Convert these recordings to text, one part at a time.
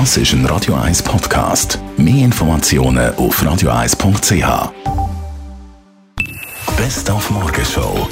Das ist ein Radio 1 Podcast. Mehr Informationen auf radio1.ch. Best auf Morgenshow.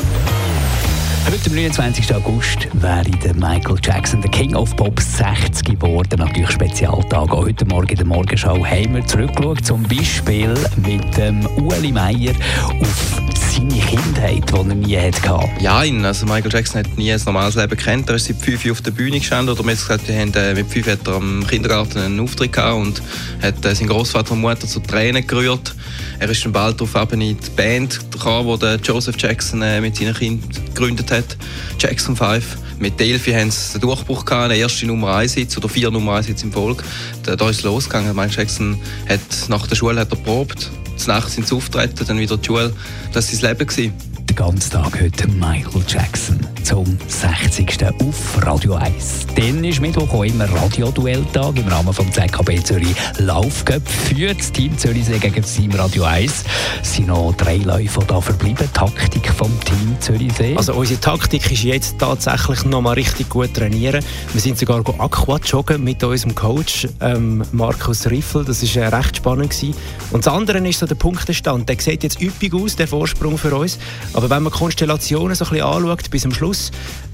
Heute, am 29. August, wäre der Michael Jackson, der King of Pop, 60 geworden. Natürlich Spezialtag. Auch heute Morgen in der Morgenschau haben wir zurückgeschaut, zum Beispiel mit dem Ueli Meier auf seine Kindheit, die er nie hatte. Ja, also Michael Jackson hat nie ein normales Leben kennt. Er ist seit fünf auf der Bühne gestanden. Oder gesagt, wir haben, äh, mit fünf hat er am Kindergarten einen Auftritt gehabt und hat äh, seinen Großvater und Mutter zu Tränen gerührt. Er ist dann bald darauf in die Band gekommen, die Joseph Jackson äh, mit seinen Kindern gegründet hat, Jackson 5. Mit Delphi haben sie den Durchbruch gehabt, eine erste Nummer 1 Sitz oder vier Nummer 1 Sitz im Volk. Da, da ist es losgegangen. Michael Jackson hat nach der Schule hat er probt Nacht sind sie auftreten, dann wieder die Schule. Das war sein Leben. Den ganzen Tag heute Michael Jackson zum 60. auf Radio 1. Dann ist Mittwoch auch immer Radioduelltag im Rahmen des ZKB Zürich Laufcup für das Team Zürichsee gegen das Team Radio 1. Es sind noch drei Läufe da verblieben. Taktik vom Team Zürichsee. Also unsere Taktik ist jetzt tatsächlich noch mal richtig gut trainieren. Wir sind sogar Aqua joggen mit unserem Coach ähm, Markus Riffel. Das ist äh, recht spannend gewesen. Und das andere ist so der Punktestand. Der sieht jetzt üppig aus, der Vorsprung für uns. Aber wenn man Konstellationen so ein bisschen anschaut bis zum Schluss,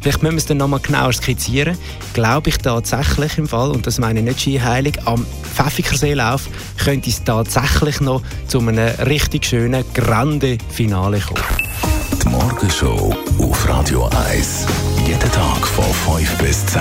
vielleicht müssen wir es dann noch mal genauer skizzieren, glaube ich tatsächlich im Fall, und das meine ich nicht skiheilig, am Pfäffikerseelauf könnte es tatsächlich noch zu einem richtig schönen, grande Finale kommen. Die Morgenshow auf Radio 1. Jeden Tag von 5 bis 10.